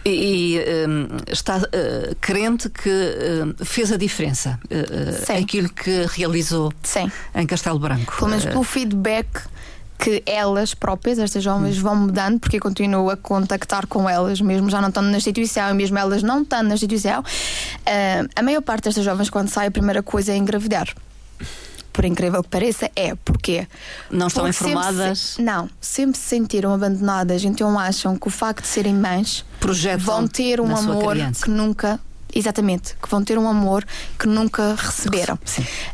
E, e, hum, está eh, crente que hum, fez a diferença Sim. aquilo que realizou sim. em Castelo Branco. Pelo menos pelo feedback que elas próprias, estas jovens, vão me dando, porque eu continuo a contactar com elas, mesmo já não estando na instituição, e mesmo elas não estando na instituição. a maior parte destas jovens, quando sai, a primeira coisa é engravidar. Por incrível que pareça, é. Porquê? não estão Porque sempre informadas, se- não, sempre se sentiram abandonadas, então acham que o facto de serem mães projetam vão ter um amor que nunca. Exatamente, que vão ter um amor que nunca receberam.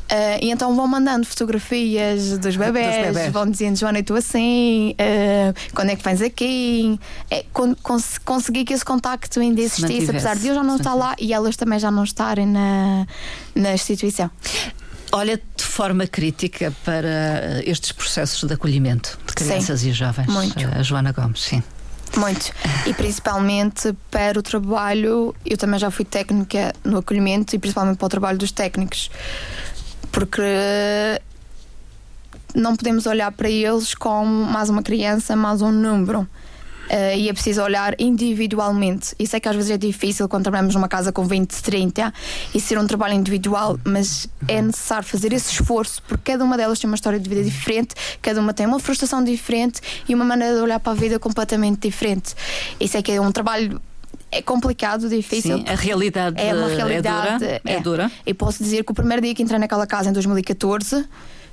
Ah, e então vão mandando fotografias dos bebés, Dos bebés. vão dizendo Joana, eu estou assim, ah, quando é que vens aqui? É, con cons- consegui que esse contacto ainda Se existisse, apesar de eu já não estar lá e elas também já não estarem na, na instituição. Olha de forma crítica para eh, estes processos de acolhimento de crianças e jovens. Muito. A Joana Gomes, sim. Muito. E principalmente para o trabalho, eu também já fui técnica no acolhimento e principalmente para o trabalho dos técnicos. Porque não podemos olhar para eles como mais uma criança, mais um número. Eh, e é preciso olhar individualmente. E sei que às vezes é difícil quando trabalhamos numa casa com 20, 30 e ser um trabalho individual, mas é necessário fazer esse esforço porque cada uma delas tem uma história de vida diferente, cada uma tem uma frustração diferente e uma maneira de olhar para a vida completamente diferente. Isso é que é um trabalho. É complicado, difícil. Sim, a realidade É uma eh, realidade. é dura. É dura. E posso dizer que o primeiro dia que entrei naquela casa em 2014,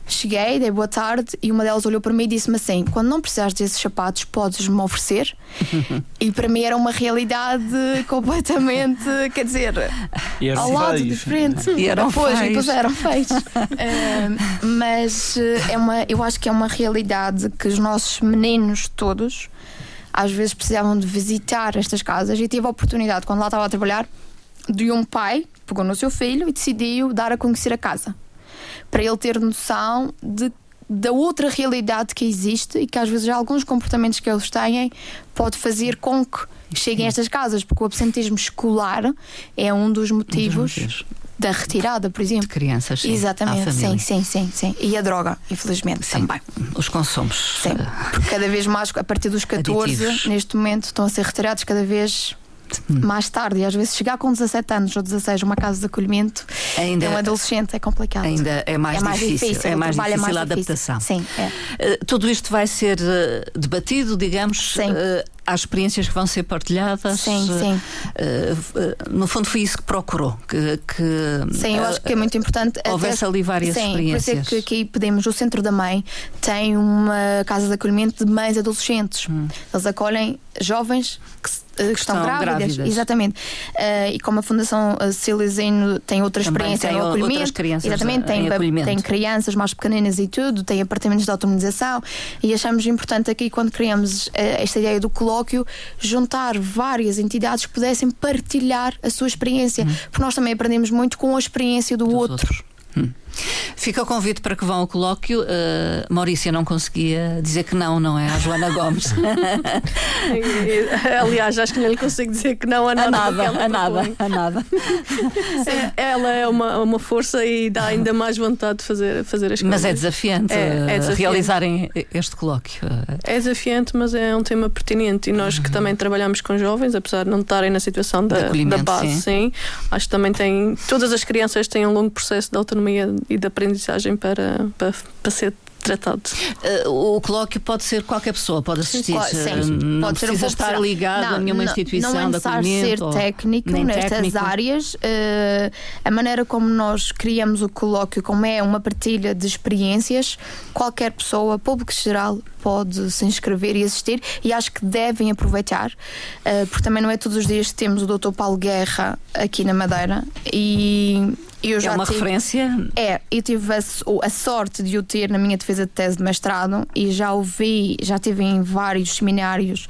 cheguei, dei boa tarde e uma delas olhou para mim e disse-me assim: Quando não precisares desses sapatos, podes-me oferecer. e para mim era uma realidade completamente, quer dizer, E ao lado feios. diferente. E eram pois, feios. e pois eram feios. Ah, mas eh, é uma, eu acho que é uma realidade que os nossos meninos todos às vezes precisavam de visitar estas casas e tive a oportunidade, quando lá estava a trabalhar, de um pai pegou no seu filho e decidiu dar a conhecer a casa para ele ter noção de da outra realidade que existe e que às vezes alguns comportamentos que eles têm pode fazer com que cheguem a estas casas, porque o absentismo escolar é um dos motivos motivos. da retirada, por exemplo. De crianças, sim, Exatamente, sim, sim, sim, sim. E a droga, infelizmente, Sim. também. Os consumos. Sim. eh, Porque cada vez mais, a partir dos 14, Aditivos. neste momento, estão a ser retirados cada vez mais tarde, e às vezes chegar com 17 anos ou 16 a uma casa de acolhimento, Ainda- é um adolescente, é complicado. Ainda é mais, difícil, é o mais trabalho difícil é a mais difícil. adaptação. Sim, é. Eh, tudo isto vai ser eh, debatido, digamos. Sim. eh, há experiências que vão ser partilhadas. Sim, sim. no fundo, foi isso que procurou. Que, que, Sim, eu acho que é muito importante. até- houvesse ali várias Sim, experiências. Por isso é que aqui pedimos, o Centro da Mãe tem uma casa de acolhimento de mães adolescentes. Eles acolhem jovens que, se- estão, Hum. estão grávidas. grávidas. Exatamente. Eh, e como a Fundação eh, Cecilizeno tem outra experiência tem no acolhimento. outras crianças exatamente, em tem, acolhimento. tem crianças mais pequeninas e tudo, tem apartamentos de automatização e achamos importante aqui, quando criamos eh, esta ideia do colóquio, juntar várias entidades que pudessem partilhar a sua experiência, porque nós também aprendemos muito com a experiência do Hum. dos outro. Hum. Fica o convite para que vão ao colóquio. Eh, Maurícia não conseguia dizer que não, não é? À Joana Gomes. Aliás, acho que não lhe consigo dizer que não a a nada. que nada, a nada, a nada. Sim, ela é uma, uma força e dá ainda mais vontade de fazer, fazer as Mas coisas. é desafiante, É, é eh, desafiante. realizarem este colóquio. Eh, É desafiante, mas é um tema pertinente. E nós que também trabalhamos com jovens, apesar de não estarem na situação da, da base, sim. sim. acho que também tem. Todas as crianças têm um longo processo de autonomia e de aprendizagem para, para, para ser tratados. Eh, o colóquio pode ser qualquer pessoa, pode assistir. Claro, sim. eh, Não Pode ser um precisa estar ligado a Não, nenhuma não- instituição Não é de necessário acolhimento. ser ou- técnico nem nestas técnico. áreas. eh, a maneira como nós criamos o colóquio, como é uma partilha de experiências, qualquer pessoa, público geral, pode se inscrever e assistir e acho que devem aproveitar, eh, porque também não é todos os dias que temos o Dr. Paulo Guerra aqui na Madeira e eu já É uma tive- referência. é, eu tive a, a sorte de o ter na minha defesa de tese de mestrado e já ouvi, já estive em vários seminários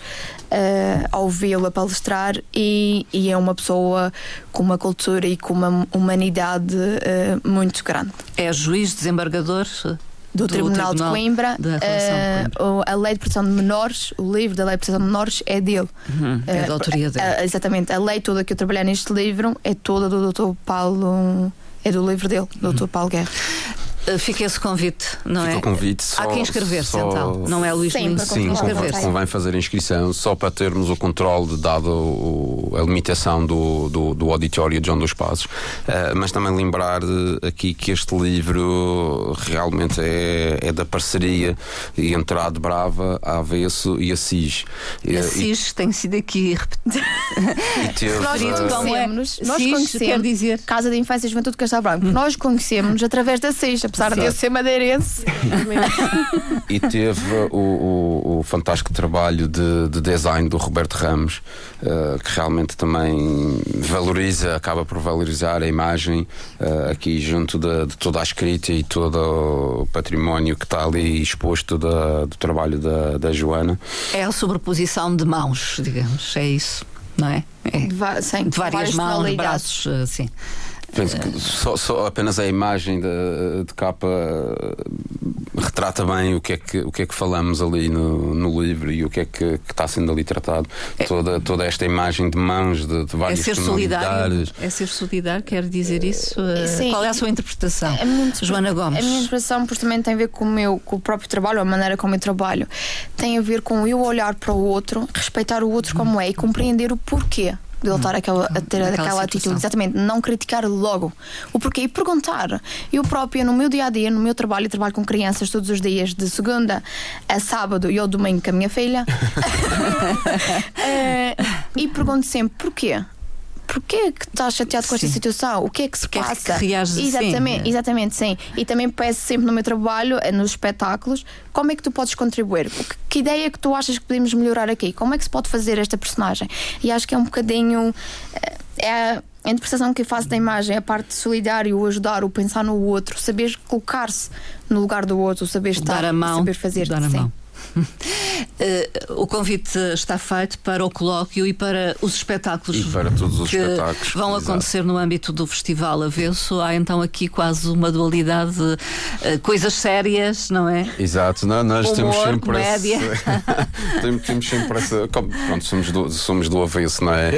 eh, a ouvi-lo a palestrar e, e é uma pessoa com uma cultura e com uma humanidade eh, muito grande. É juiz, desembargador. eh, Do, Tribunal, de Coimbra, Relação eh, de Coimbra. a Lei de Proteção de Menores, o livro da Lei de Proteção de Menores é dele. Uhum, é da autoria dele. a- exatamente, a lei toda que eu trabalhei neste livro é toda do Dr. Paulo. É do livro dele, do Dr. Paulo Guerra. Eh, Fica esse convite, não Fica é? o convite Há só- que inscrever-se só- então. Não é Luís Sim, para Sim, convém, convém fazer a inscrição só para termos o controle, dado o- a limitação do, do, do auditório de João dos Passos. Eh, mas também lembrar eh, aqui que este livro realmente é, é da parceria entre a Brava, a Avesso e a SIS. E a SIS tem sido aqui repetido. e teve, Nós é? conhecemos, nós SIS conhecemos quer dizer? Casa de Infância e Juventude de Castelo Branco. Nós conhecemos através da SIS, apesar de eu ser madeirense. e teve o, o- o fantástico trabalho de, de design do Roberto Ramos, eh, que realmente também valoriza, acaba por valorizar a imagem eh, aqui junto de, de toda a escrita e todo o património que está ali exposto da- do trabalho da, da Joana. É a sobreposição de mãos, digamos. É isso, não é? É. De, sim, De várias mãos, braços, eh, sim. Penso que só, só apenas a imagem de, de capa eh, retrata bem o que é que, o que, é que falamos ali no, no livro e o que é que, que está sendo ali tratado. Toda, toda esta imagem de mãos de, de É várias ser solidário. tonalidades. É ser solidário, quer dizer isso? Eh, Sim. Qual é a sua interpretação? A minha interpre- Joana Gomes. A minha interpretação pois, também tem a ver com o, meu, com o próprio trabalho, a maneira como eu trabalho. Tem a ver com eu olhar para o outro, respeitar o outro como é e compreender o porquê. De ele estar aquela, a ter aquela atitude, exatamente, não criticar logo. O porquê? E perguntar. Eu própria, no meu dia a dia, no meu trabalho, trabalho com crianças todos os dias, de segunda a sábado e ao domingo com a minha filha, Eh, e pergunto sempre porquê. Porquê que estás chateado com esta Sim. situação? O que é que se Porquê é que passa? reages assim, exatamente, né? exatamente, sim. E também peço sempre no meu trabalho, eh, nos espetáculos, como é que tu podes contribuir? Que, que ideia que tu achas que podemos melhorar aqui? Como é que se pode fazer esta personagem? E acho que é um bocadinho. eh, É a, a interpretação que eu faço da imagem, a parte solidária, o ajudar, o pensar no outro, saber colocar-se no lugar do outro, saber estar, dar a mão, saber fazer. dar a sim. mão. Eh, o convite está feito para o colóquio e para os espetáculos E para todos os que espetáculos, vão exato. acontecer no âmbito do Festival Avesso. Há então aqui quase uma dualidade, eh, coisas sérias, não é? Exato, não, nós temos Humor, sempre comédia. esse, temos, temos sempre essa. como, pronto, somos do, somos do avesso, não é?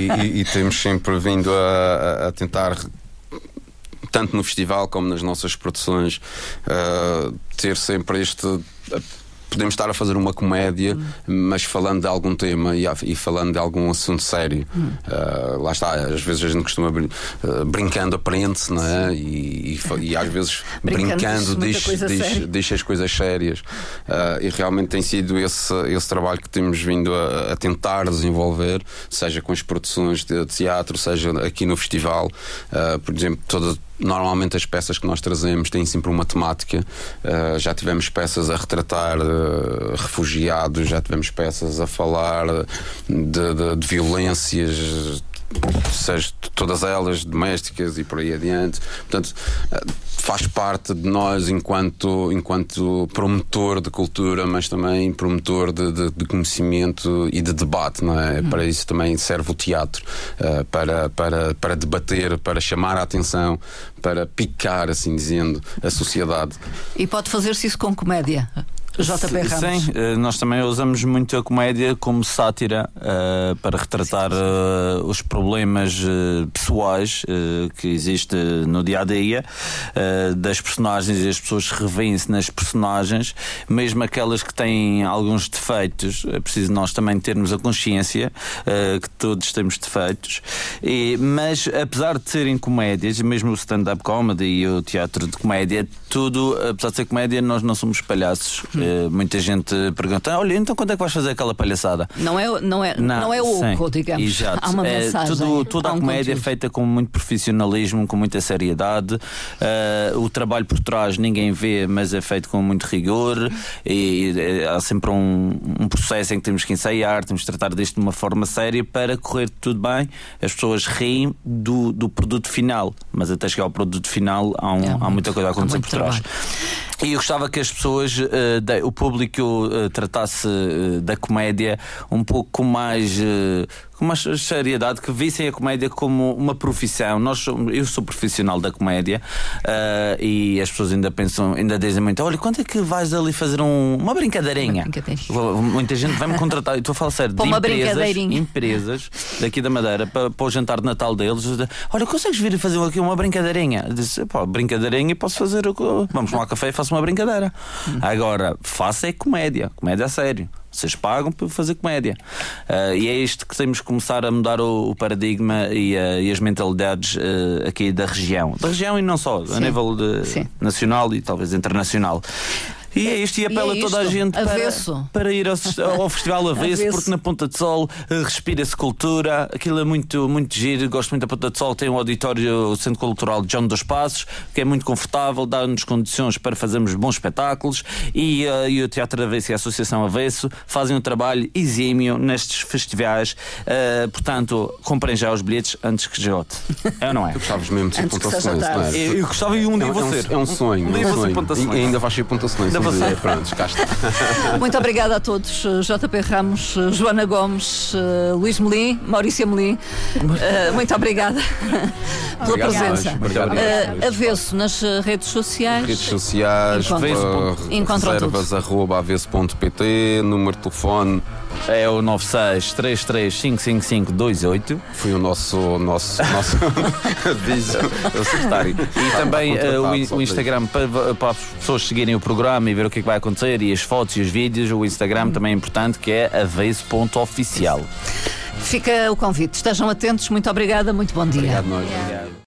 E, e- e temos sempre vindo a, a- a tentar. Tanto no festival como nas nossas produções, uh, ter sempre este. Podemos estar a fazer uma comédia, mas falando de algum tema e, e falando de algum assunto sério. Uh, lá está, às vezes a gente costuma brin uh, brincando aprende-se, não é? E, e, e às vezes brincando, diz, diz, diz, as coisas sérias. Uh, e realmente tem sido esse, esse trabalho que temos vindo a, a tentar desenvolver, seja com as produções de teatro, seja aqui no festival. por exemplo, toda, Normalmente as peças que nós trazemos têm sempre uma temática. Uh, já tivemos peças a retratar uh, refugiados, já tivemos peças a falar de, de, de violências seja todas elas domésticas e por aí adiante. Portanto, eh, faz parte de nós enquanto, enquanto promotor de cultura, mas também promotor de, de, de conhecimento e de debate, não é? Hum. Para isso também serve o teatro, uh, para, para, para debater, para chamar a atenção, para picar, assim dizendo, a sociedade. E pode fazer-se isso com comédia? JP Ramos. Sim, eh, nós também usamos muito a comédia como sátira uh, para retratar uh, os problemas uh, pessoais que existem no dia a dia das personagens e as pessoas revêem-se nas personagens, mesmo aquelas que têm alguns defeitos. É preciso nós também termos a consciência que todos temos defeitos. E, mas apesar de serem comédias, mesmo o stand-up comedy e o teatro de comédia, tudo, apesar de ser comédia, nós não somos palhaços. Hum eh, muita gente pergunta: olha, então quando é que vais fazer aquela palhaçada? Não é, não é, não, não é oco, digamos. Exato. Há uma é, mensagem. Tudo, toda a comédia é feita com muito profissionalismo, com muita seriedade. Uh, o trabalho por trás ninguém vê, mas é feito com muito rigor. E, e há sempre um, um, processo em que temos que ensaiar, temos que tratar disto de uma forma séria para correr tudo bem. As pessoas riem do, do produto final, mas até chegar ao produto final há, um, é há muita coisa a acontecer por trás. E eu gostava que as pessoas, uh, de, o público, uh, tratasse uh, da comédia um pouco mais com uma seriedade que vissem a comédia como uma profissão. Nós, eu sou profissional da comédia uh, e as pessoas ainda pensam, ainda dizem muito: olha, quando é que vais ali fazer um, uma brincadeirinha? Uma brincadeirinha. Muita gente vai me contratar, estou a falar sério, de empresas, empresas daqui da Madeira para, para, o jantar de Natal deles. Olha, consegues vir fazer aqui uma brincadeirinha? Eu disse: pô, brincadeirinha posso fazer. Vamos tomar café e faço uma brincadeira. Hum. Agora, faça é comédia, comédia a sério. Vocês pagam para fazer comédia. Uh, e é isto que temos que começar a mudar o, o paradigma e, uh, e, as mentalidades uh, aqui da região. Da região e não só, Sim. a nível de, nacional e talvez internacional. E é isto, e apela e é toda a gente para, para ir ao, ao Festival Avesso, Avesso, porque na Ponta de Sol uh, respira-se cultura, aquilo é muito, muito giro. Gosto muito da Ponta de Sol, tem um auditório, o Centro Cultural de João dos Passos, que é muito confortável, dá-nos condições para fazermos bons espetáculos. E, uh, e o Teatro Avesso e a Associação Avesso fazem um trabalho exímio nestes festivais. Uh, portanto, comprem já os bilhetes antes que esgote. É ou não é? Tu gostavas mesmo de ser Ponta não é? Eu, eu gostava e um dia é, vou ser. É um sonho. Um dia vou ser Ponta E ainda vais ser Ponta você. Pronto, cá está. Muito obrigada a todos. JP Ramos, Joana Gomes, eh, Luís Melim, Maurícia Melim. Eh, muito obrigada pela obrigado, presença. Obrigado. Uh, avesso nas redes sociais. Redes sociais, encontra, uh, reservas arroba avesso.pt, número de telefone é o 963355528. Foi o nosso, nosso, nosso aviso secretário. E também uh, o, o, Instagram para, para, as pessoas seguirem o programa e ver o que, é que vai acontecer e as fotos e os vídeos. O Instagram também é importante que é avesso.oficial. Fica o convite. Estejam atentos. Muito obrigada. Muito bom dia. Obrigado, nós.